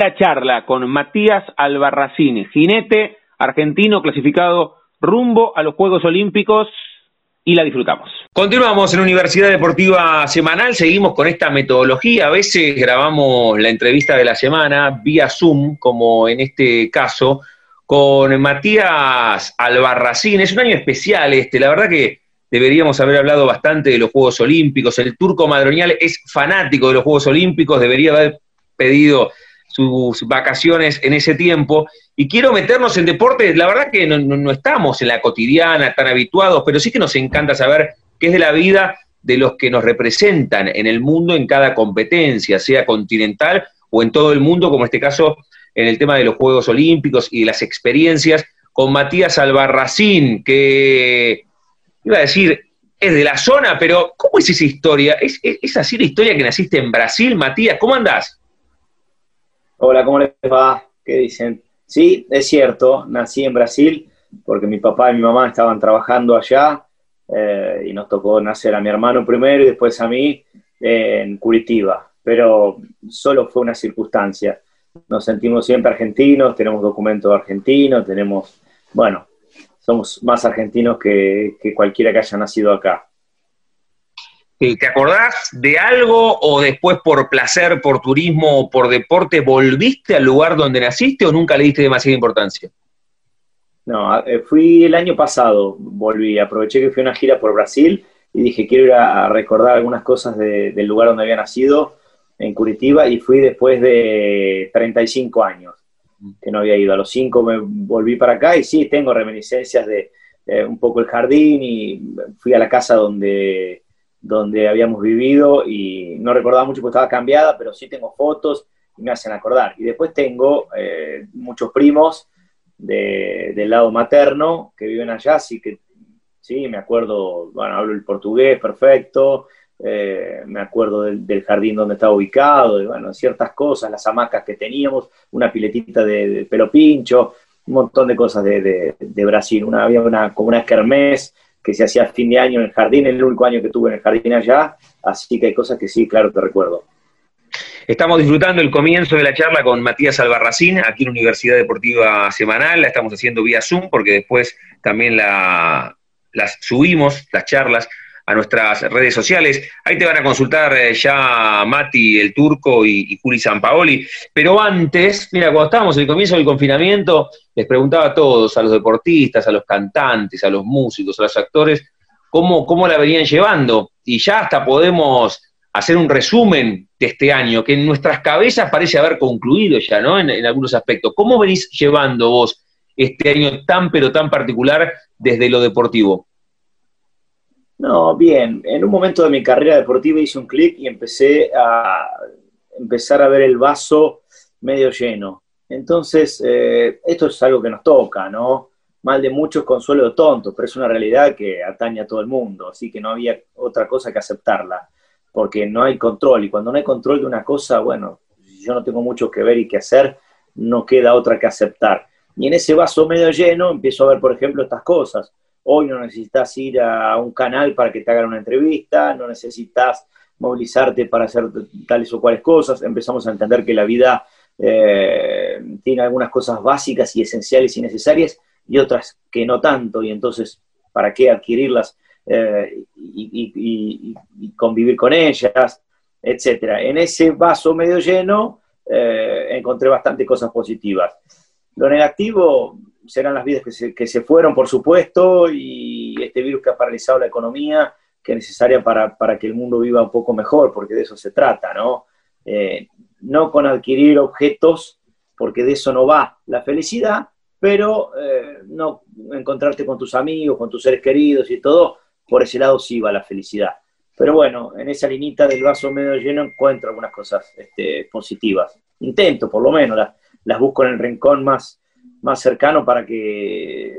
La charla con Matías Albarracín, jinete argentino clasificado rumbo a los Juegos Olímpicos y la disfrutamos. Continuamos en Universidad Deportiva Semanal, seguimos con esta metodología, a veces grabamos la entrevista de la semana vía Zoom, como en este caso, con Matías Albarracín. Es un año especial este, la verdad que deberíamos haber hablado bastante de los Juegos Olímpicos. El turco madronial es fanático de los Juegos Olímpicos, debería haber pedido sus vacaciones en ese tiempo. Y quiero meternos en deportes, la verdad que no, estamos en la cotidiana tan habituados, pero sí que nos encanta saber qué es de la vida de los que nos representan en el mundo en cada competencia, sea continental o en todo el mundo, como en este caso en el tema de los Juegos Olímpicos y de las experiencias, con Matías Albarracín, que iba a decir, es de la zona, pero ¿cómo es esa historia? ¿Es, es así la historia que naciste en Brasil, Matías? ¿Cómo andás? Hola, ¿cómo les va? ¿Qué dicen? Sí, es cierto, nací en Brasil porque mi papá y mi mamá estaban trabajando allá eh, y nos tocó nacer a mi hermano primero y después a mí en Curitiba, pero solo fue una circunstancia. Nos sentimos siempre argentinos, tenemos documentos argentinos, tenemos, bueno, somos más argentinos que cualquiera que haya nacido acá. ¿Te acordás de algo o después por placer, por turismo o por deporte volviste al lugar donde naciste o nunca le diste demasiada importancia? No, eh, fui el año pasado, volví, aproveché que fui a una gira por Brasil y dije quiero ir a, recordar algunas cosas del lugar donde había nacido, en Curitiba, y fui después de 35 años que no había ido. A los 5 me volví para acá y sí, tengo reminiscencias de eh, un poco el jardín y fui a la casa donde donde habíamos vivido y no recordaba mucho porque estaba cambiada, pero sí tengo fotos y me hacen acordar. Y después tengo eh, muchos primos del lado materno que viven allá, así que sí, me acuerdo, bueno, hablo el portugués perfecto, eh, me acuerdo del, jardín donde estaba ubicado, y bueno, ciertas cosas, las hamacas que teníamos, una piletita de, pelo pincho, un montón de cosas de, Brasil. Una, había una, como una kermés que se hacía a fin de año en el jardín, el único año que tuve en el jardín allá, así que hay cosas que sí, claro, te recuerdo. Estamos disfrutando el comienzo de la charla con Matías Albarracín, aquí en Universidad Deportiva Semanal, la estamos haciendo vía Zoom porque después también la, las subimos, las charlas, a nuestras redes sociales. Ahí te van a consultar eh, ya Mati, el turco y, y Juli Sampaoli. Pero antes, mira, cuando estábamos en el comienzo del confinamiento, les preguntaba a todos, a los deportistas, a los cantantes, a los músicos, a los actores, cómo, cómo la venían llevando. Y ya hasta podemos hacer un resumen de este año, que en nuestras cabezas parece haber concluido ya, ¿no? En, algunos aspectos. ¿Cómo venís llevando vos este año tan, pero tan particular desde lo deportivo? No, bien. En un momento de mi carrera deportiva hice un clic y empecé a empezar a ver el vaso medio lleno. Entonces, eh, esto es algo que nos toca, ¿no? Mal de muchos, consuelo de tontos, pero es una realidad que atañe a todo el mundo, así que no había otra cosa que aceptarla, porque no hay control, y cuando no hay control de una cosa, bueno, yo no tengo mucho que ver y que hacer, no queda otra que aceptar. Y en ese vaso medio lleno empiezo a ver, por ejemplo, estas cosas Hoy no necesitas ir a un canal para que te hagan una entrevista, no necesitas movilizarte para hacer tales o cuales cosas. Empezamos a entender que la vida eh, tiene algunas cosas básicas y esenciales y necesarias y otras que no tanto. Y entonces, ¿para qué adquirirlas eh, y, convivir con ellas? Etcétera. En ese vaso medio lleno eh, encontré bastante cosas positivas. Lo negativo, serán las vidas que se, que se fueron, por supuesto, y este virus que ha paralizado la economía, que es necesaria para, para que el mundo viva un poco mejor, porque de eso se trata, ¿no? Eh, no con adquirir objetos, porque de eso no va la felicidad, pero eh, no encontrarte con tus amigos, con tus seres queridos y todo, por ese lado sí va la felicidad. Pero bueno, en esa linita del vaso medio lleno encuentro algunas cosas este, positivas. Intento, por lo menos, las, busco en el rincón más, más cercano para que,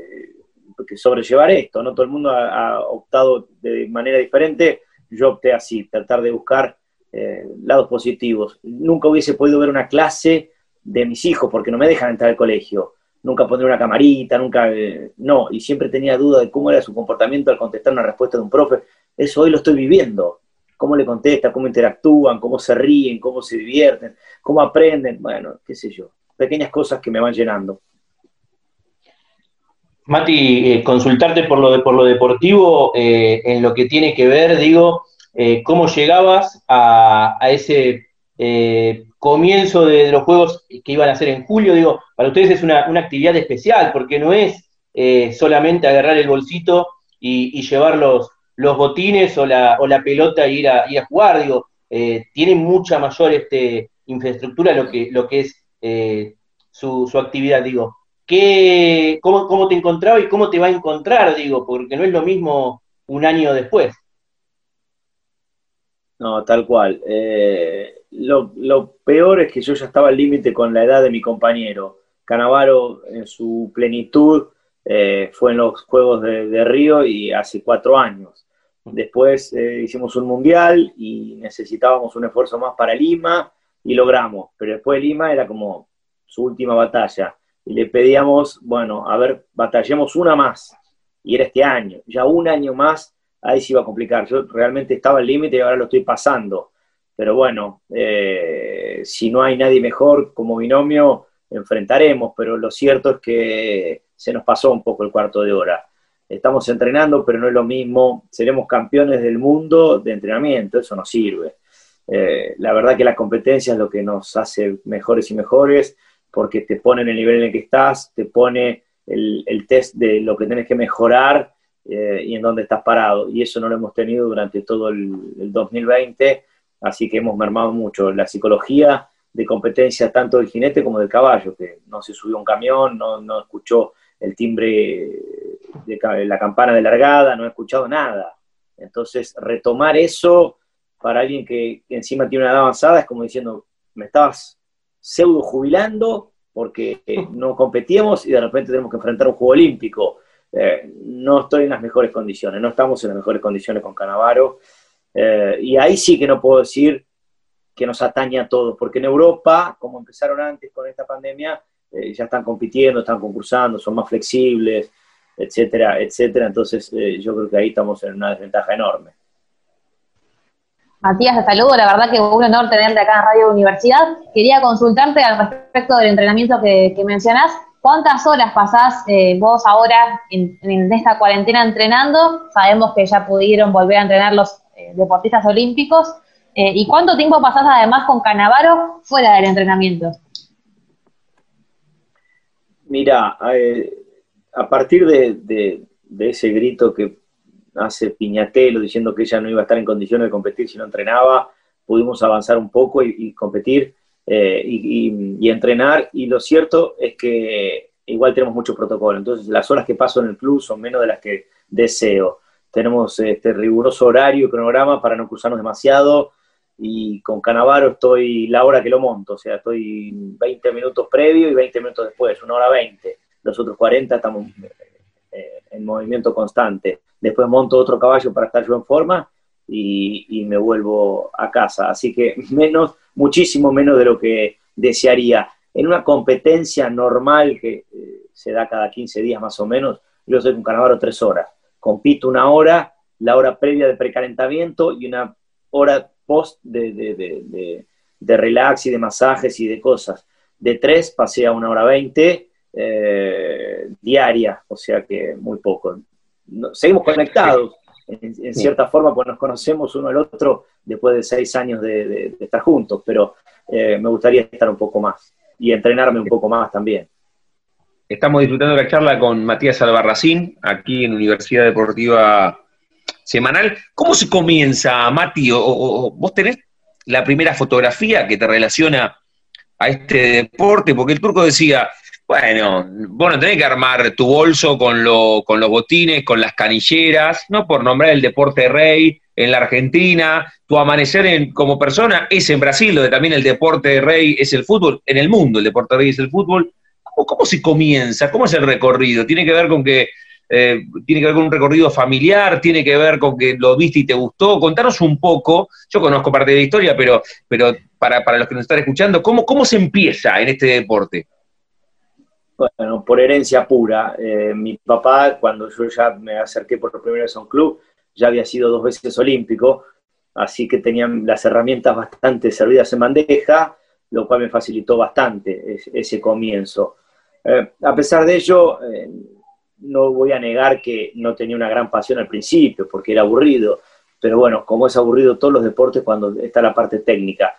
sobrellevar esto. No todo el mundo ha, optado de manera diferente. Yo opté así, tratar de buscar eh, lados positivos. Nunca hubiese podido ver una clase de mis hijos porque no me dejan entrar al colegio. Nunca pondré una camarita, nunca, eh, no, y siempre tenía duda de cómo era su comportamiento al contestar una respuesta de un profe. Eso hoy lo estoy viviendo. cómo le contestan, cómo interactúan, cómo se ríen, cómo se divierten, cómo aprenden, bueno, qué sé yo, pequeñas cosas que me van llenando. Mati, eh, consultarte por lo, de, por lo deportivo, en lo que tiene que ver, digo, eh, cómo llegabas a, ese comienzo de, los juegos que iban a ser en julio, digo, para ustedes es una, actividad especial, porque no es solamente agarrar el bolsito y, llevar los, botines o la, o la pelota e ir a, ir a jugar, digo, tiene mucha mayor este, infraestructura lo que, es su, actividad, digo cómo, te encontraba y cómo te va a encontrar, digo, porque no es lo mismo un año después. No, tal cual. Eh, lo, peor es que yo ya estaba al límite con la edad de mi compañero. Canavaro en su plenitud eh, fue en los Juegos de, Río y hace cuatro años. Después eh, hicimos un mundial y necesitábamos un esfuerzo más para Lima y logramos. Pero después Lima era como su última batalla y le pedíamos, bueno, a ver, batallemos una más, y era este año, ya un año más, ahí se iba a complicar. Yo realmente estaba al límite y ahora lo estoy pasando. Pero bueno, eh, si no hay nadie mejor como binomio, enfrentaremos, pero lo cierto es que se nos pasó un poco el cuarto de hora. Estamos entrenando, pero no es lo mismo. Seremos campeones del mundo de entrenamiento, eso no sirve. Eh, la verdad que la competencia es lo que nos hace mejores y mejores porque te pone en el nivel en el que estás, te pone el, test de lo que tienes que mejorar eh, y en dónde estás parado. Y eso no lo hemos tenido durante todo el, 2020, así que hemos mermado mucho la psicología de competencia tanto del jinete como del caballo, que no se subió un camión, no, escuchó el timbre de la campana de largada, no ha escuchado nada. Entonces, retomar eso para alguien que, encima tiene una edad avanzada es como diciendo, me estabas pseudo jubilando porque no competíamos y de repente tenemos que enfrentar un juego olímpico. Eh, no estoy en las mejores condiciones, no estamos en las mejores condiciones con Canavaro. Eh, y ahí sí que no puedo decir que nos atañe a todos, porque en Europa, como empezaron antes con esta pandemia, ya están compitiendo, están concursando, son más flexibles, etcétera, etcétera. Entonces yo creo que ahí estamos en una desventaja enorme. Matías, te saludo. La verdad que un honor tenerte acá en Radio Universidad. Quería consultarte al respecto del entrenamiento que, mencionás. ¿Cuántas horas pasás eh, vos ahora en, esta cuarentena entrenando? Sabemos que ya pudieron volver a entrenar los eh, deportistas olímpicos. Eh, ¿Y cuánto tiempo pasás además con Canavaro fuera del entrenamiento? Mira, a partir de ese grito que hace Piñatelo diciendo que ella no iba a estar en condiciones de competir si no entrenaba, pudimos avanzar un poco y, competir eh, y, entrenar. Y lo cierto es que igual tenemos mucho protocolo. Entonces, las horas que paso en el club son menos de las que deseo. Tenemos este riguroso horario y cronograma para no cruzarnos demasiado. Y con Canavaro estoy la hora que lo monto, o sea, estoy 20 minutos previo y 20 minutos después, una hora 20. Los otros 40 estamos eh, en movimiento constante. Después monto otro caballo para estar yo en forma y, me vuelvo a casa. Así que menos, muchísimo menos de lo que desearía. En una competencia normal que eh, se da cada 15 días más o menos, yo soy un carnaval tres horas. Compito una hora, la hora previa de precalentamiento y una hora post de, relax y de masajes y de cosas. De tres pasé a una hora veinte eh, diaria, o sea que muy poco. seguimos conectados en, cierta forma, pues nos conocemos uno al otro después de seis años de, estar juntos, pero eh, me gustaría estar un poco más y entrenarme un poco más también. Estamos disfrutando de la charla con Matías Albarracín, aquí en Universidad Deportiva Semanal. ¿Cómo se comienza, Mati? o, vos tenés la primera fotografía que te relaciona a este deporte? Porque el turco decía, bueno, vos no tenés que armar tu bolso con, con los botines, con las canilleras, no por nombrar el deporte rey en la Argentina, tu amanecer en, como persona es en Brasil, donde también el deporte rey es el fútbol, en el mundo el deporte rey es el fútbol. ¿Cómo, se comienza? ¿Cómo es el recorrido? ¿Tiene que ver con que eh, tiene que ver con un recorrido familiar, tiene que ver con que lo viste y te gustó. Contanos un poco, yo conozco parte de la historia, pero, pero para, para los que nos están escuchando, ¿cómo, ¿cómo se empieza en este deporte? Bueno, por herencia pura. Eh, mi papá, cuando yo ya me acerqué por primera vez a un club, ya había sido dos veces olímpico así que tenían las herramientas bastante servidas en bandeja, lo cual me facilitó bastante ese, comienzo. Eh, a pesar de ello, eh, no voy a negar que no tenía una gran pasión al principio, porque era aburrido, pero bueno, como es aburrido todos los deportes cuando está la parte técnica.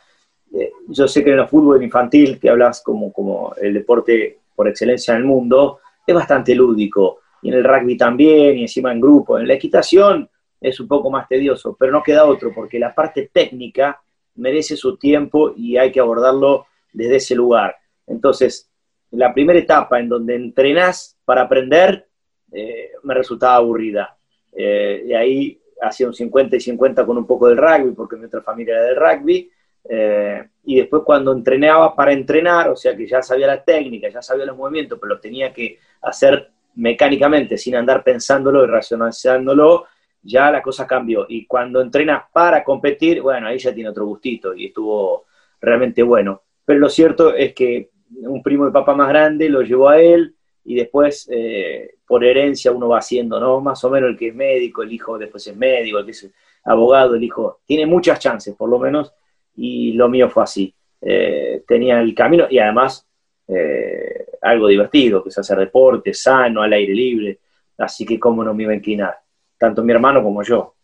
Yo sé que en el fútbol infantil, que hablas como, como el deporte por excelencia en el mundo, es bastante lúdico, y en el rugby también, y encima en grupo. En la equitación es un poco más tedioso, pero no queda otro, porque la parte técnica merece su tiempo y hay que abordarlo desde ese lugar. Entonces, la primera etapa en donde entrenás para aprender eh, me resultaba aburrida. Eh, ahí hacía un 50 y 50 con un poco del rugby, porque mi otra familia era del rugby. Eh, y después cuando entrenaba para entrenar, o sea que ya sabía la técnica, ya sabía los movimientos, pero lo tenía que hacer mecánicamente, sin andar pensándolo y racionalizándolo, ya la cosa cambió. Y cuando entrenas para competir, bueno, ahí ya tiene otro gustito y estuvo realmente bueno. Pero lo cierto es que un primo de papá más grande lo llevó a él y después eh, por herencia uno va haciendo, ¿no? Más o menos el que es médico, el hijo después es médico, el que es abogado, el hijo tiene muchas chances por lo menos y lo mío fue así. Eh, tenía el camino y además eh, algo divertido, que es hacer deporte, sano, al aire libre, así que cómo no me iba a inclinar tanto mi hermano como yo.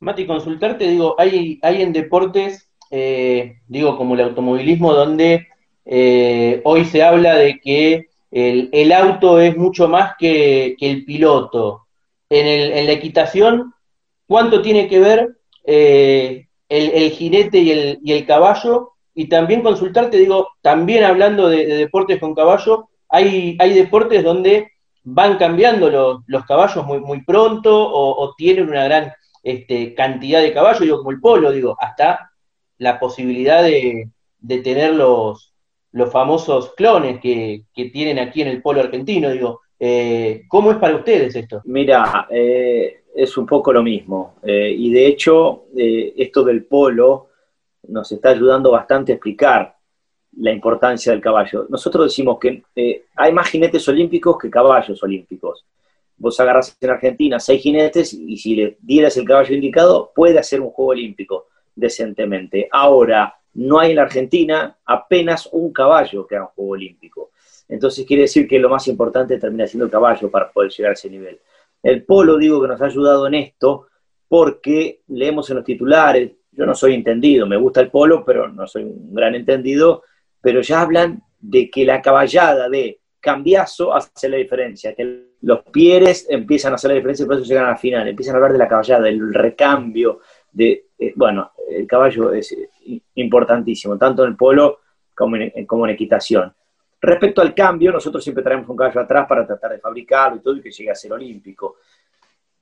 Mati, consultarte, digo, hay, hay en deportes, eh, digo, como el automovilismo, donde hoy se habla de que el, auto es mucho más que, el piloto. En, el, en, la equitación, ¿cuánto tiene que ver eh, el, jinete y el, y el, caballo? Y también consultarte, digo, también hablando de, de deportes con caballo, hay, hay deportes donde van cambiando los, caballos muy, muy pronto o, tienen una gran este, cantidad de caballos, digo, como el polo, digo, hasta la posibilidad de, tener los, los famosos clones que, tienen aquí en el polo argentino, digo, eh, ¿cómo es para ustedes esto? Mira, eh, es un poco lo mismo, eh, y de hecho, esto del polo nos está ayudando bastante a explicar la importancia del caballo. Nosotros decimos que eh, hay más jinetes olímpicos que caballos olímpicos. Vos agarras en Argentina seis jinetes y si le dieras el caballo indicado, puede hacer un juego olímpico decentemente. Ahora, no hay en la Argentina apenas un caballo que haga un juego olímpico. Entonces quiere decir que lo más importante termina siendo el caballo para poder llegar a ese nivel. El polo, digo que nos ha ayudado en esto porque leemos en los titulares, yo no soy entendido, me gusta el polo, pero no soy un gran entendido, pero ya hablan de que la caballada de cambiazo hace la diferencia, que los pieres empiezan a hacer la diferencia y por eso llegan a la final, empiezan a hablar de la caballada, del recambio, de, eh, bueno, el caballo es importantísimo, tanto en el polo como en, como en equitación. Respecto al cambio, nosotros siempre traemos un caballo atrás para tratar de fabricarlo y todo y que llegue a ser olímpico.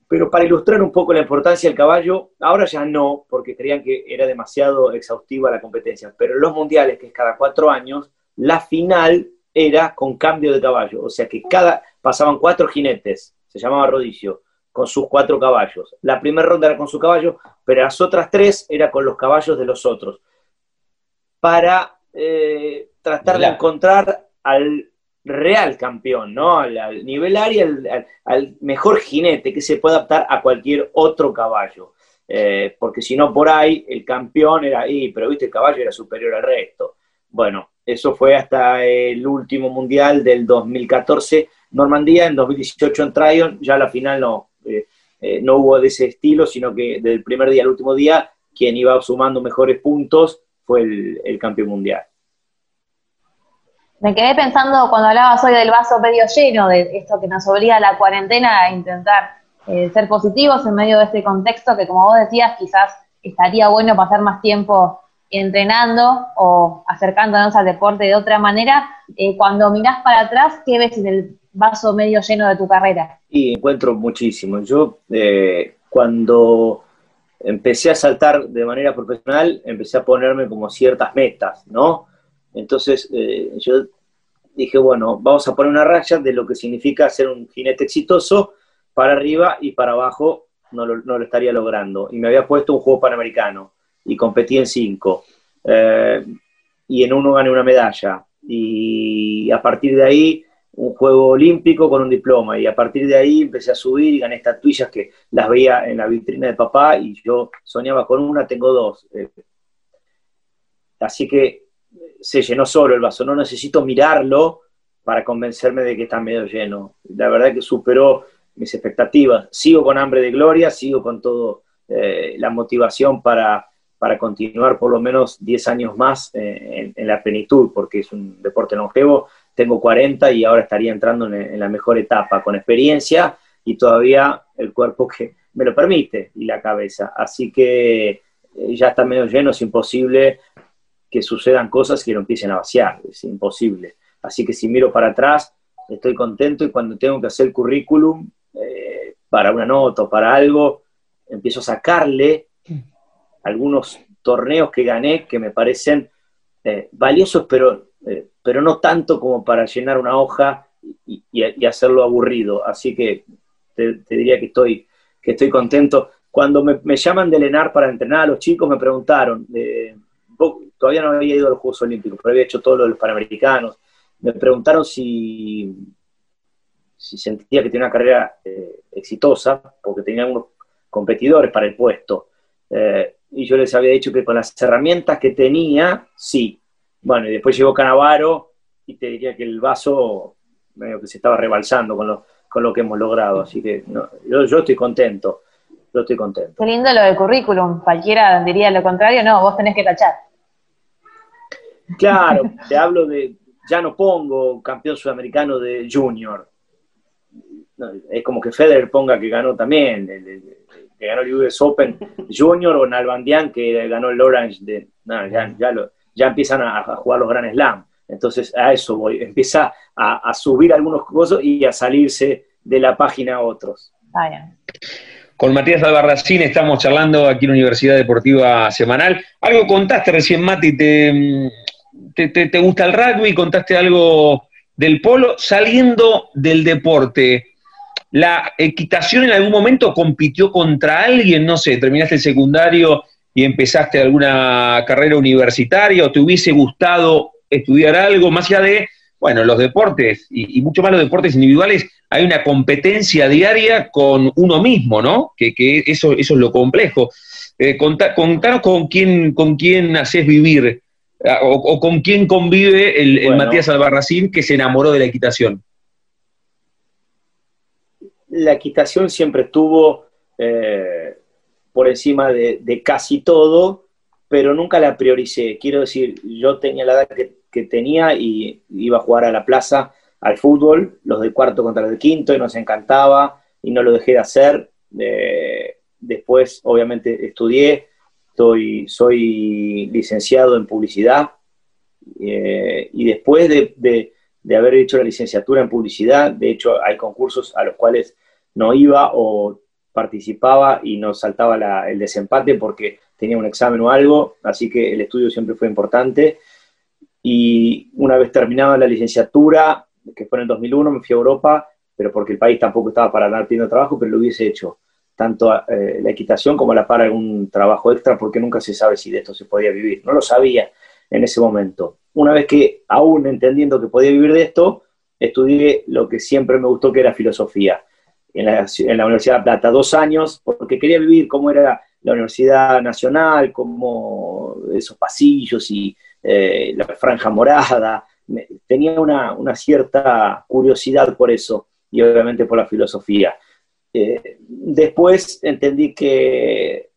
Pero para ilustrar un poco la importancia del caballo, ahora ya no, porque creían que era demasiado exhaustiva la competencia, pero en los mundiales, que es cada cuatro años, la final era con cambio de caballo, o sea que cada pasaban cuatro jinetes, se llamaba rodicio, con sus cuatro caballos. La primera ronda era con su caballo, pero las otras tres era con los caballos de los otros, para eh, tratar de encontrar al real campeón, ¿no? Al, nivel área, al, mejor jinete que se puede adaptar a cualquier otro caballo. Eh, porque si no, por ahí el campeón era ahí, pero viste, el caballo era superior al resto. Bueno, eso fue hasta el último mundial del 2014 Normandía, en 2018 en Tryon, ya la final no, eh, eh, no hubo de ese estilo, sino que del primer día al último día, quien iba sumando mejores puntos fue el campeón mundial. Me quedé pensando cuando hablabas hoy del vaso medio lleno, de esto que nos obliga a la cuarentena a intentar eh, ser positivos en medio de este contexto que, como vos decías, quizás estaría bueno pasar más tiempo entrenando o acercándonos al deporte de otra manera. Eh, cuando mirás para atrás, ¿qué ves en el vaso medio lleno de tu carrera? Y encuentro muchísimo. Yo, eh, cuando empecé a saltar de manera profesional, empecé a ponerme como ciertas metas, ¿no? Entonces eh, yo dije, bueno, vamos a poner una raya de lo que significa ser un jinete exitoso para arriba y para abajo no lo, estaría logrando. Y me había puesto un juego panamericano y competí en cinco. Eh, y en uno gané una medalla. Y a partir de ahí un juego olímpico con un diploma y a partir de ahí empecé a subir y gané estatuillas que las veía en la vitrina de papá y yo soñaba con una, tengo dos. Eh, así que se llenó solo el vaso, no necesito mirarlo para convencerme de que está medio lleno. La verdad que superó mis expectativas. Sigo con hambre de gloria, sigo con todo eh, la motivación para, para, continuar por lo menos 10 años más eh, en, la plenitud, porque es un deporte longevo. Tengo 40 y ahora estaría entrando en, la mejor etapa, con experiencia y todavía el cuerpo que me lo permite y la cabeza. Así que eh, ya está medio lleno, es imposible que sucedan cosas que lo empiecen a vaciar, es imposible. Así que si miro para atrás, estoy contento y cuando tengo que hacer currículum eh, para una nota o para algo, empiezo a sacarle algunos torneos que gané que me parecen eh, valiosos, pero, eh, pero no tanto como para llenar una hoja y, hacerlo aburrido. Así que te, diría que estoy, que estoy contento. Cuando me, me, llaman de Lenar para entrenar a los chicos, me preguntaron, todavía no había ido a los Juegos Olímpicos, pero había hecho todo lo de los Panamericanos. Me preguntaron si, si sentía que tenía una carrera eh, exitosa, porque tenía unos competidores para el puesto. Eh, y yo les había dicho que con las herramientas que tenía, sí. Bueno, y después llegó Canavaro y te diría que el vaso medio que se estaba rebalsando con lo, con lo que hemos logrado. Así que yo, yo estoy contento. Yo estoy contento. Qué lindo lo del currículum. Cualquiera diría lo contrario. No, vos tenés que tachar. Claro, te hablo de, ya no pongo campeón sudamericano de junior. es como que Federer ponga que ganó también, que ganó el US Open junior o Nalbandian que ganó el Orange. De, ya, ya, empiezan a, jugar los Grand Slam. Entonces a eso voy, empieza a, subir algunos cosas y a salirse de la página a otros. Con Matías Albarracín estamos charlando aquí en la Universidad Deportiva Semanal. Algo contaste recién, Mati, te, te, gusta el rugby, contaste algo del polo, saliendo del deporte, ¿la equitación en algún momento compitió contra alguien? No sé, terminaste el secundario y empezaste alguna carrera universitaria o te hubiese gustado estudiar algo, más allá de, bueno, los deportes y, mucho más los deportes individuales, hay una competencia diaria con uno mismo, ¿no? Que, eso, eso es lo complejo. Eh, contanos con quién, con quién haces vivir Ah, o, con quién convive el, Matías Albarracín que se enamoró de la equitación? La equitación siempre estuvo eh, por encima de, casi todo, pero nunca la prioricé. Quiero decir, yo tenía la edad que, tenía y iba a jugar a la plaza al fútbol, los de cuarto contra los de quinto, y nos encantaba y no lo dejé de hacer. Eh, después, obviamente, estudié, soy licenciado en publicidad eh, y después de, haber hecho la licenciatura en publicidad, de hecho hay concursos a los cuales no iba o participaba y no saltaba el desempate porque tenía un examen o algo, así que el estudio siempre fue importante. Y una vez terminada la licenciatura, que fue en el 2001, me fui a Europa, pero porque el país tampoco estaba para dar teniendo trabajo, pero lo hubiese hecho tanto eh, la equitación como la para algún trabajo extra, porque nunca se sabe si de esto se podía vivir. No lo sabía en ese momento. Una vez que, aún entendiendo que podía vivir de esto, estudié lo que siempre me gustó, que era filosofía, en la, Universidad de Plata, dos años, porque quería vivir cómo era la Universidad Nacional, como esos pasillos y eh, la franja morada. tenía una, una cierta curiosidad por eso y obviamente por la filosofía. Eh, después entendí que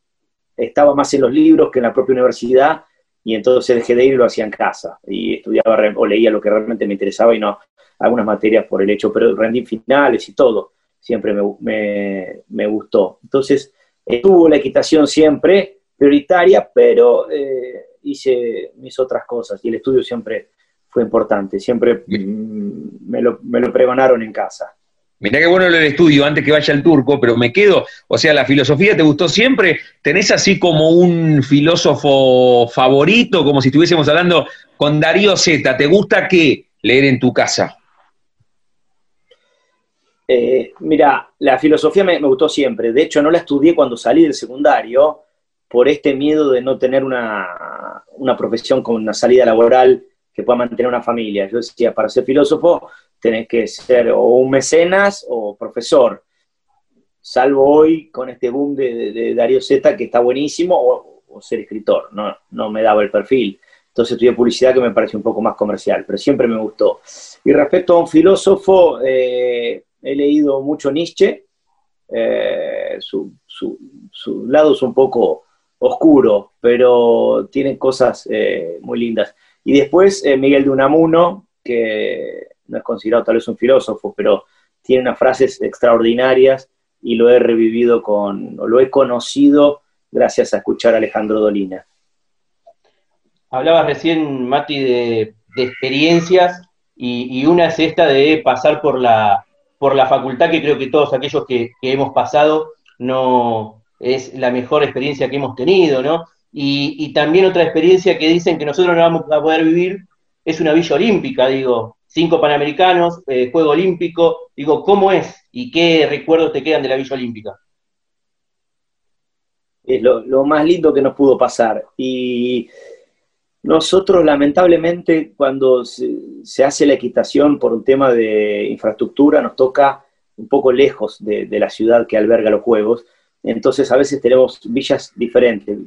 estaba más en los libros que en la propia universidad y entonces dejé de ir y lo hacía en casa y estudiaba o leía lo que realmente me interesaba y no algunas materias por el hecho, pero rendí finales y todo, siempre me, gustó. Entonces, estuvo la equitación siempre prioritaria, pero eh, hice mis otras cosas y el estudio siempre fue importante, siempre mm, me lo, me lo pregonaron en casa. Mirá qué bueno el estudio antes que vaya el turco, pero me quedo, o sea, la filosofía te gustó siempre, tenés así como un filósofo favorito, como si estuviésemos hablando con Darío Z, ¿te gusta qué leer en tu casa? Eh, mira, la filosofía me, gustó siempre, de hecho no la estudié cuando salí del secundario por este miedo de no tener una, una profesión con una salida laboral que pueda mantener una familia. Yo decía, para ser filósofo tenés que ser o un mecenas o profesor. Salvo hoy con este boom de, Darío Z, que está buenísimo, o, ser escritor. No, no me daba el perfil. Entonces estudié publicidad que me parece un poco más comercial, pero siempre me gustó. Y respecto a un filósofo, eh, he leído mucho Nietzsche. Eh, su, lado es un poco oscuro, pero tiene cosas eh, muy lindas. Y después Miguel de Unamuno, que no es considerado tal vez un filósofo, pero tiene unas frases extraordinarias y lo he revivido con, o lo he conocido gracias a escuchar a Alejandro Dolina. Hablabas recién, Mati, de, experiencias y, una es esta de pasar por la, por la facultad, que creo que todos aquellos que, hemos pasado no es la mejor experiencia que hemos tenido, ¿no? Y, también otra experiencia que dicen que nosotros no vamos a poder vivir es una villa olímpica, digo, cinco panamericanos, eh, juego olímpico, digo, ¿cómo es y qué recuerdos te quedan de la villa olímpica? Es lo, lo más lindo que nos pudo pasar. Y nosotros, lamentablemente, cuando se, hace la equitación por un tema de infraestructura, nos toca un poco lejos de, la ciudad que alberga los juegos. Entonces, a veces tenemos villas diferentes,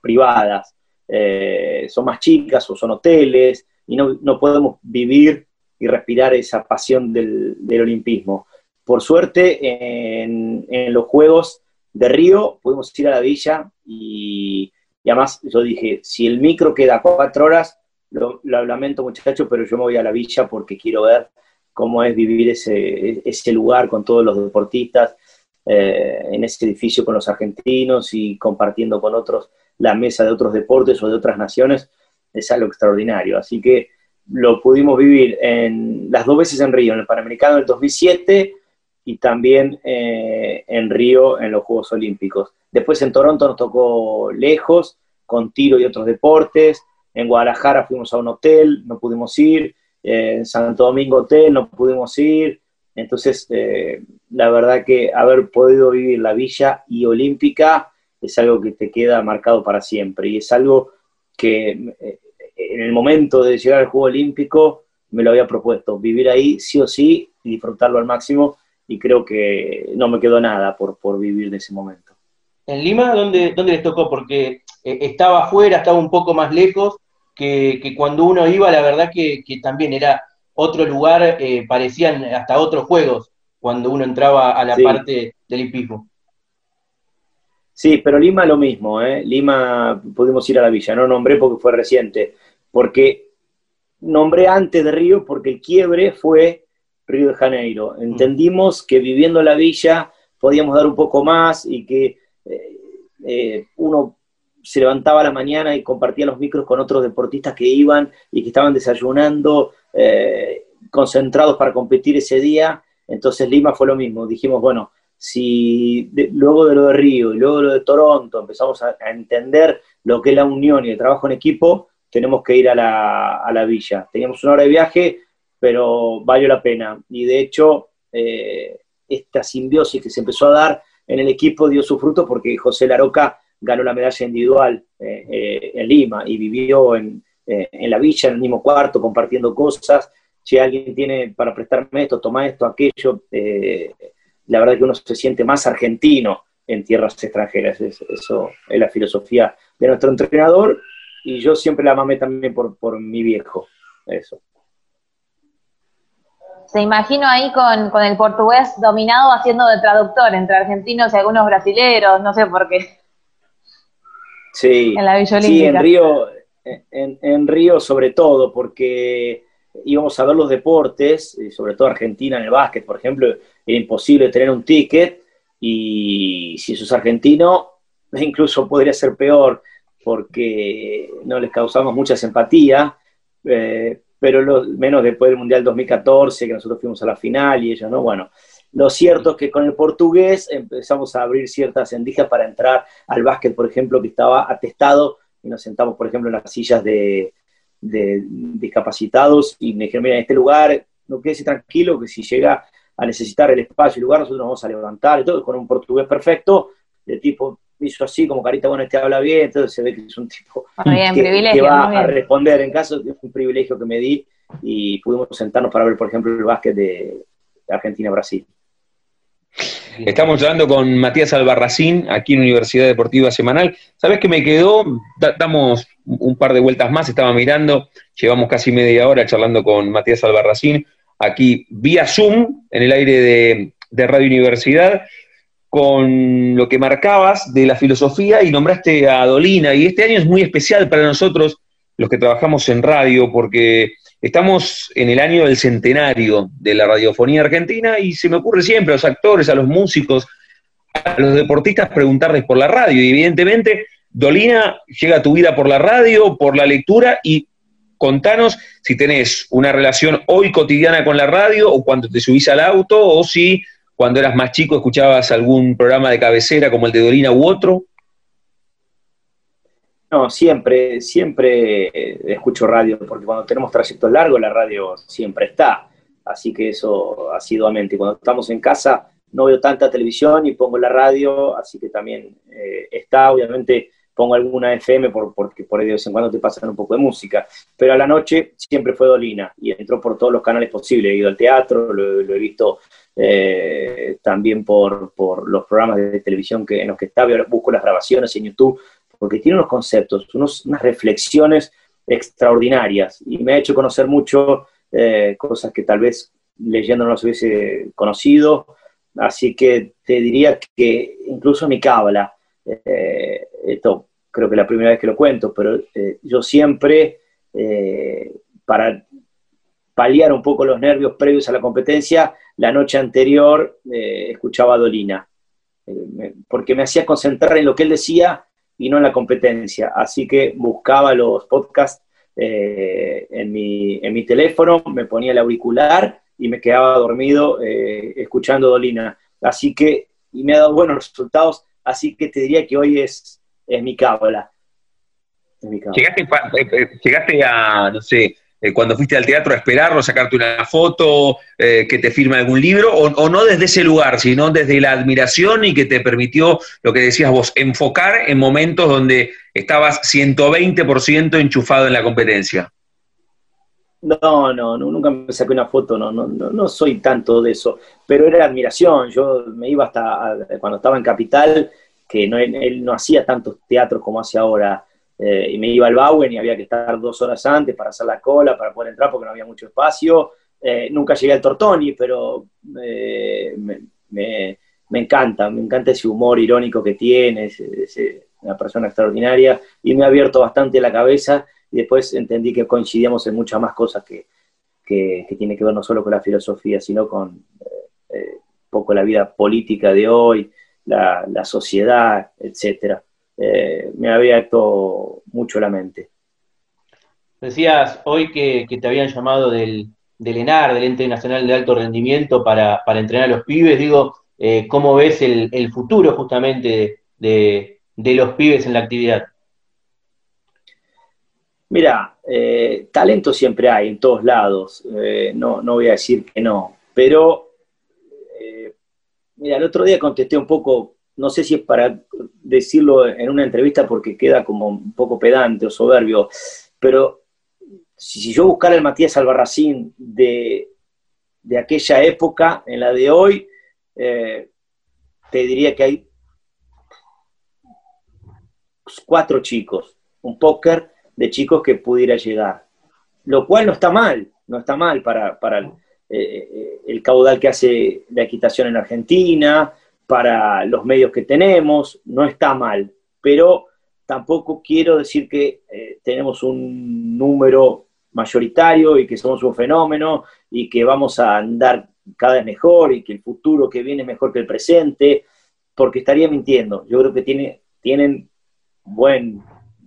privadas, eh, son más chicas o son hoteles, y no, podemos vivir y respirar esa pasión del, olimpismo. Por suerte, en, los Juegos de Río pudimos ir a la villa y además yo dije, si el micro queda cuatro horas, lo, lamento muchachos, pero yo me voy a la villa porque quiero ver cómo es vivir ese, ese lugar con todos los deportistas, eh, en ese edificio con los argentinos y compartiendo con otros la mesa de otros deportes o de otras naciones, es algo extraordinario. Así que lo pudimos vivir en, las dos veces en Río, en el Panamericano del 2007 y también eh, en Río en los Juegos Olímpicos. Después en Toronto nos tocó lejos, con tiro y otros deportes. En Guadalajara fuimos a un hotel, no pudimos ir. en Santo Domingo Hotel, no pudimos ir. Entonces, eh, la verdad que haber podido vivir la villa y olímpica es algo que te queda marcado para siempre. Y es algo que eh, en el momento de llegar al Juego Olímpico me lo había propuesto, vivir ahí sí o sí y disfrutarlo al máximo. Y creo que no me quedó nada por, por vivir de ese momento. ¿En Lima dónde, dónde les tocó? Porque eh, estaba afuera, estaba un poco más lejos, que, cuando uno iba, la verdad que, también era otro lugar, eh, parecían hasta otros juegos cuando uno entraba a la parte del hipismo. Sí, pero Lima lo mismo, ¿eh? Lima pudimos ir a la villa, no nombré porque fue reciente, porque nombré antes de Río porque el quiebre fue Río de Janeiro. Mm. Entendimos que viviendo la villa podíamos dar un poco más y que eh, eh, uno se levantaba a la mañana y compartía los micros con otros deportistas que iban y que estaban desayunando, eh, concentrados para competir ese día. Entonces Lima fue lo mismo. Dijimos, bueno, si luego de lo de Río y luego de lo de Toronto empezamos a, entender lo que es la unión y el trabajo en equipo, tenemos que ir a la, a la villa. Teníamos una hora de viaje, pero valió la pena. Y de hecho, esta simbiosis que se empezó a dar en el equipo dio su fruto porque José Laroca ganó la medalla individual eh, eh, en Lima y vivió en, eh, en, la villa, en el mismo cuarto, compartiendo cosas. Si alguien tiene para prestarme esto, toma esto, aquello, la verdad es que uno se siente más argentino en tierras extranjeras. eso es la filosofía de nuestro entrenador y yo siempre la mamé también por, por mi viejo. Eso se imagino ahí con, con, el portugués dominado haciendo de traductor entre argentinos y algunos brasileros, no sé por qué. Sí, en la sí, en Río, en, en, Río sobre todo, porque íbamos a ver los deportes, y sobre todo Argentina en el básquet, por ejemplo, era imposible tener un ticket y si sos argentino, incluso podría ser peor porque no les causamos mucha simpatía, eh, pero menos después del Mundial 2014, que nosotros fuimos a la final y ellos, ¿no? Bueno, lo cierto es que con el portugués empezamos a abrir ciertas endijas para entrar al básquet, por ejemplo, que estaba atestado, y nos sentamos, por ejemplo, en las sillas de, discapacitados, y me dijeron, mira, en este lugar, no quédese tranquilo, que si llega a necesitar el espacio y lugar, nosotros nos vamos a levantar, y todo, con un portugués perfecto, de tipo, hizo así, como carita, bueno, este habla bien, entonces se ve que es un tipo que, que, va a responder. En caso, es un privilegio que me di y pudimos sentarnos para ver, por ejemplo, el básquet de Argentina-Brasil. Estamos hablando con Matías Albarracín, aquí en Universidad Deportiva Semanal. ¿Sabes qué me quedó? Damos un par de vueltas más, estaba mirando, llevamos casi media hora charlando con Matías Albarracín, aquí vía Zoom, en el aire de, de Radio Universidad, con lo que marcabas de la filosofía y nombraste a Dolina. Y este año es muy especial para nosotros, los que trabajamos en radio, porque Estamos en el año del centenario de la radiofonía argentina y se me ocurre siempre a los actores, a los músicos, a los deportistas preguntarles por la radio. Y evidentemente, Dolina llega a tu vida por la radio, por la lectura y contanos si tenés una relación hoy cotidiana con la radio o cuando te subís al auto o si cuando eras más chico escuchabas algún programa de cabecera como el de Dolina u otro. No, siempre, siempre eh, escucho radio, porque cuando tenemos trayectos largos la radio siempre está, así que eso asiduamente. Cuando estamos en casa no veo tanta televisión y pongo la radio, así que también eh, está, obviamente pongo alguna FM por, porque por ahí de vez en cuando te pasan un poco de música, pero a la noche siempre fue Dolina y entró por todos los canales posibles, he ido al teatro, lo, he visto eh, también por, por, los programas de televisión que, en los que estaba, busco las grabaciones en YouTube, porque tiene unos conceptos, unos, unas reflexiones extraordinarias. Y me ha hecho conocer mucho eh, cosas que tal vez leyendo no las hubiese conocido, así que te diría que incluso mi cábala, eh, esto creo que es la primera vez que lo cuento, pero yo siempre, para paliar un poco los nervios previos a la competencia, la noche anterior escuchaba a Dolina, porque me hacía concentrar en lo que él decía y no en la competencia. Así que buscaba los podcasts eh, en, mi, en, mi, teléfono, me ponía el auricular y me quedaba dormido eh, escuchando Dolina. Así que, y me ha dado buenos resultados, así que te diría que hoy es, es mi cábala. Llegaste, eh, llegaste a, no sé, eh, cuando fuiste al teatro a esperarlo, sacarte una foto, eh, que te firme algún libro, o, no desde ese lugar, sino desde la admiración y que te permitió, lo que decías vos, enfocar en momentos donde estabas 120% enchufado en la competencia? No, no, nunca me saqué una foto, no, no, no, soy tanto de eso, pero era admiración, yo me iba hasta cuando estaba en Capital, que no, él no hacía tantos teatros como hace ahora, eh, y me iba al Bauen y había que estar dos horas antes para hacer la cola, para poder entrar porque no había mucho espacio. Eh, nunca llegué al Tortoni, pero eh, me, encanta, me encanta ese humor irónico que tiene, es, una persona extraordinaria y me ha abierto bastante la cabeza y después entendí que coincidíamos en muchas más cosas que, que, tiene que ver no solo con la filosofía, sino con un poco la vida política de hoy, la, la sociedad, etcétera. Eh, me había abierto mucho la mente. Decías hoy que, te habían llamado del, del, ENAR, del Ente Nacional de Alto Rendimiento, para, entrenar a los pibes. Digo, eh, ¿cómo ves el, futuro justamente de, los pibes en la actividad? Mira, eh, talento siempre hay en todos lados, no, no voy a decir que no, pero mira, el otro día contesté un poco no sé si es para decirlo en una entrevista porque queda como un poco pedante o soberbio, pero si, yo buscara el Matías Albarracín de, de, aquella época en la de hoy, eh, te diría que hay cuatro chicos, un póker de chicos que pudiera llegar, lo cual no está mal, no está mal para, para el, eh, el caudal que hace la equitación en Argentina, para los medios que tenemos, no está mal, pero tampoco quiero decir que eh, tenemos un número mayoritario y que somos un fenómeno y que vamos a andar cada vez mejor y que el futuro que viene es mejor que el presente, porque estaría mintiendo. Yo creo que tiene, tienen buen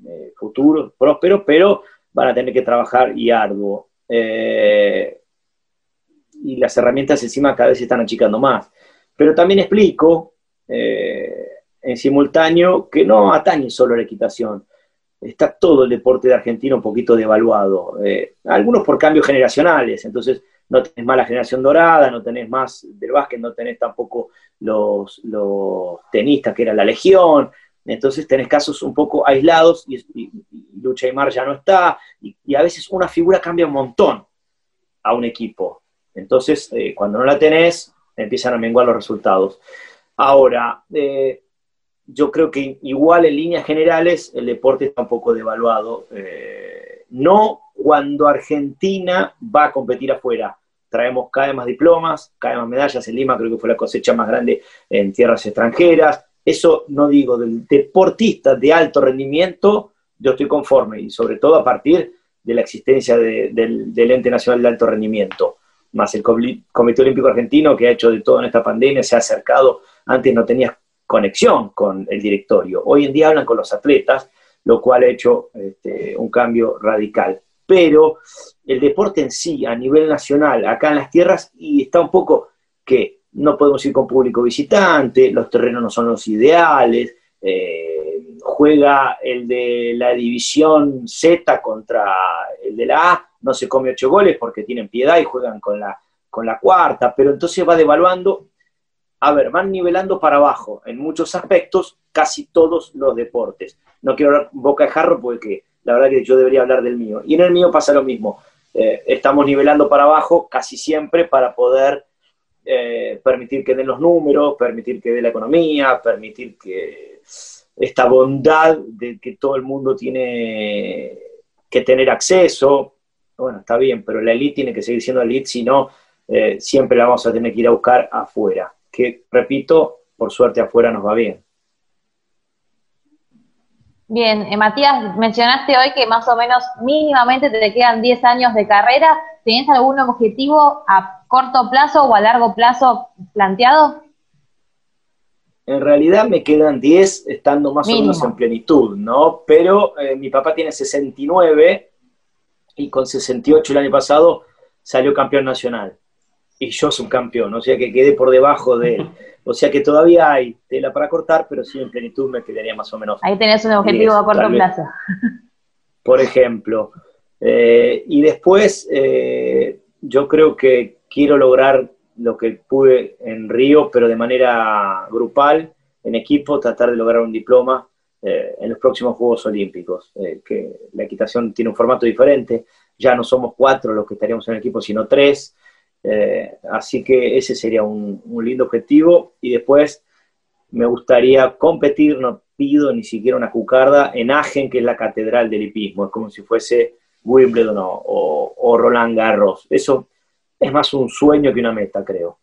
eh, futuro, próspero, pero van a tener que trabajar y arduo. Eh, y las herramientas encima cada vez se están achicando más. Pero también explico eh, en simultáneo que no atañe solo a la equitación. Está todo el deporte de Argentina un poquito devaluado. Eh, algunos por cambios generacionales, entonces no tenés más la generación dorada, no tenés más del básquet, no tenés tampoco los, tenistas que era la legión, Entonces tenés casos un poco aislados y, Lucha y Mar ya no está, y, a veces una figura cambia un montón a un equipo. Entonces, eh, cuando no la tenés, empiezan a menguar los resultados. Ahora, eh, yo creo que igual en líneas generales el deporte está un poco devaluado. Eh, no cuando Argentina va a competir afuera. Traemos cada vez más diplomas, cada vez más medallas. En Lima creo que fue la cosecha más grande en tierras extranjeras. Eso no digo del deportista de alto rendimiento, yo estoy conforme y sobre todo a partir de la existencia del, ente nacional de alto rendimiento, más el Comité Olímpico Argentino que ha hecho de todo en esta pandemia, se ha acercado, antes no tenía conexión con el directorio, hoy en día hablan con los atletas, lo cual ha hecho este, un cambio radical. Pero el deporte en sí, a nivel nacional, acá en las tierras, y está un poco que no podemos ir con público visitante, los terrenos no son los ideales, eh, juega el de la división Z contra el de la A, no se come ocho goles porque tienen piedad y juegan con la, con la cuarta, pero entonces va devaluando, a ver, van nivelando para abajo en muchos aspectos casi todos los deportes. No quiero hablar boca de jarro porque la verdad que yo debería hablar del mío. Y en el mío pasa lo mismo. Eh, estamos nivelando para abajo casi siempre para poder eh, permitir que den los números, permitir que dé la economía, permitir que esta bondad de que todo el mundo tiene que tener acceso, bueno, está bien, pero la elite tiene que seguir siendo elite, si no, eh, siempre la vamos a tener que ir a buscar afuera, que, repito, por suerte afuera nos va bien. Bien, eh, Matías, mencionaste hoy que más o menos mínimamente te quedan 10 años de carrera. ¿Tenés algún objetivo a corto plazo o a largo plazo planteado? En realidad me quedan 10 estando más o menos en plenitud, ¿no? Pero eh, mi papá tiene 69 y con 68 el año pasado salió campeón nacional. Y yo soy un campeón, o sea que quedé por debajo de él. O sea que todavía hay tela para cortar, pero sí en plenitud me quedaría más o menos. Ahí tenés un objetivo a corto plazo. Por ejemplo. Eh, y después, eh, yo creo que quiero lograr lo que pude en Río, pero de manera grupal, en equipo, tratar de lograr un diploma eh, en los próximos Juegos Olímpicos, que la equitación tiene un formato diferente, ya no somos cuatro los que estaríamos en el equipo, sino tres, eh, así que ese sería un, lindo objetivo. Y después me gustaría competir, no pido ni siquiera una cucarda, en Agen, que es la catedral del hipismo. Es como si fuese Wimbledon o, Roland Garros. Eso es más un sueño que una meta, creo.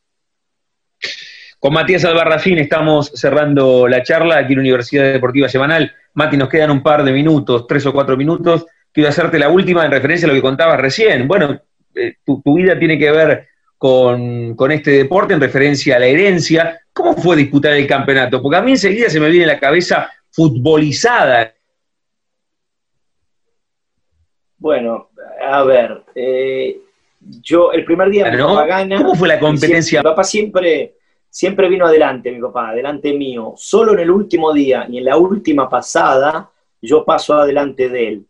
Con Matías Albarracín estamos cerrando la charla aquí en la Universidad Deportiva Semanal. Mati, nos quedan un par de minutos, tres o cuatro minutos. Quiero hacerte la última en referencia a lo que contabas recién. Bueno, eh, tu, vida tiene que ver con, este deporte en referencia a la herencia. ¿Cómo fue disputar el campeonato? Porque a mí enseguida se me viene la cabeza futbolizada. Bueno, a ver, eh, yo el primer día mi papá gana. ¿Cómo fue la competencia? mi papá siempre, siempre vino adelante, mi papá, adelante mío. Solo en el último día y en la última pasada, yo paso adelante de él.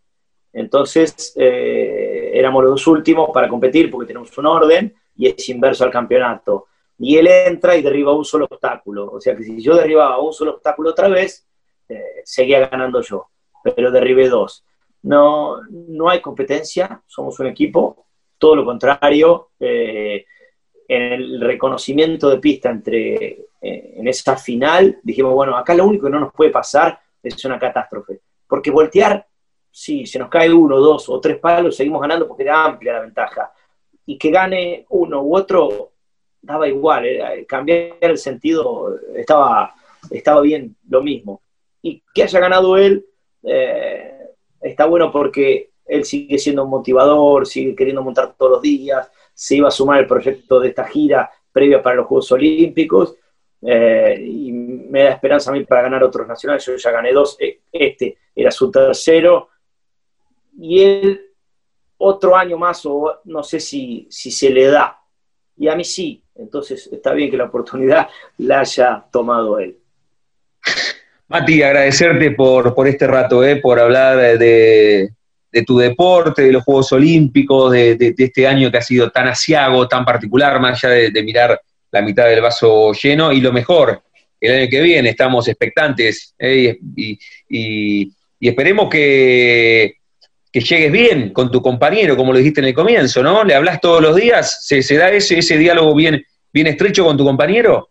Entonces, eh, éramos los dos últimos para competir porque tenemos un orden y es inverso al campeonato. Y él entra y derriba un solo obstáculo. O sea que si yo derribaba un solo obstáculo otra vez, eh, seguía ganando yo. Pero derribé dos. No, no hay competencia, somos un equipo, todo lo contrario. Eh, en el reconocimiento de pista entre en esa final, dijimos, bueno, acá lo único que no nos puede pasar es una catástrofe. Porque voltear si se nos cae uno, dos o tres palos, seguimos ganando porque era amplia la ventaja. Y que gane uno u otro daba igual, cambiar el sentido estaba, estaba bien lo mismo. Y que haya ganado él eh, está bueno porque él sigue siendo un motivador, sigue queriendo montar todos los días, se iba a sumar el proyecto de esta gira previa para los Juegos Olímpicos. Eh, y me da esperanza a mí para ganar otros nacionales. Yo ya gané dos, eh, este era su tercero, y él otro año más o no sé si, si se le da. Y a mí sí, entonces está bien que la oportunidad la haya tomado él. Mati, agradecerte por, por este rato, eh, por hablar de, tu deporte, de los Juegos Olímpicos, de, este año que ha sido tan asiago, tan particular, más allá de, mirar la mitad del vaso lleno, y lo mejor, el año que viene, estamos expectantes ¿eh? y, esperemos que, llegues bien con tu compañero, como lo dijiste en el comienzo, ¿no? ¿Le hablas todos los días? ¿Se, se da ese, ese diálogo bien, bien estrecho con tu compañero?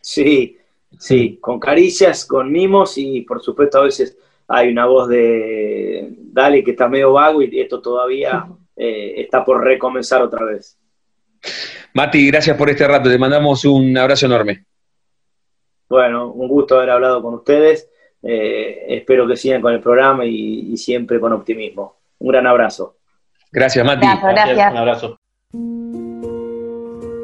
Sí, sí, con caricias, con mimos y por supuesto a veces hay una voz de Dale que está medio vago y esto todavía eh, está por recomenzar otra vez. Mati, gracias por este rato, te mandamos un abrazo enorme. Bueno, un gusto haber hablado con ustedes. Eh, espero que sigan con el programa y, y, siempre con optimismo. Un gran abrazo. Gracias, Mati. Gracias, gracias. Un abrazo.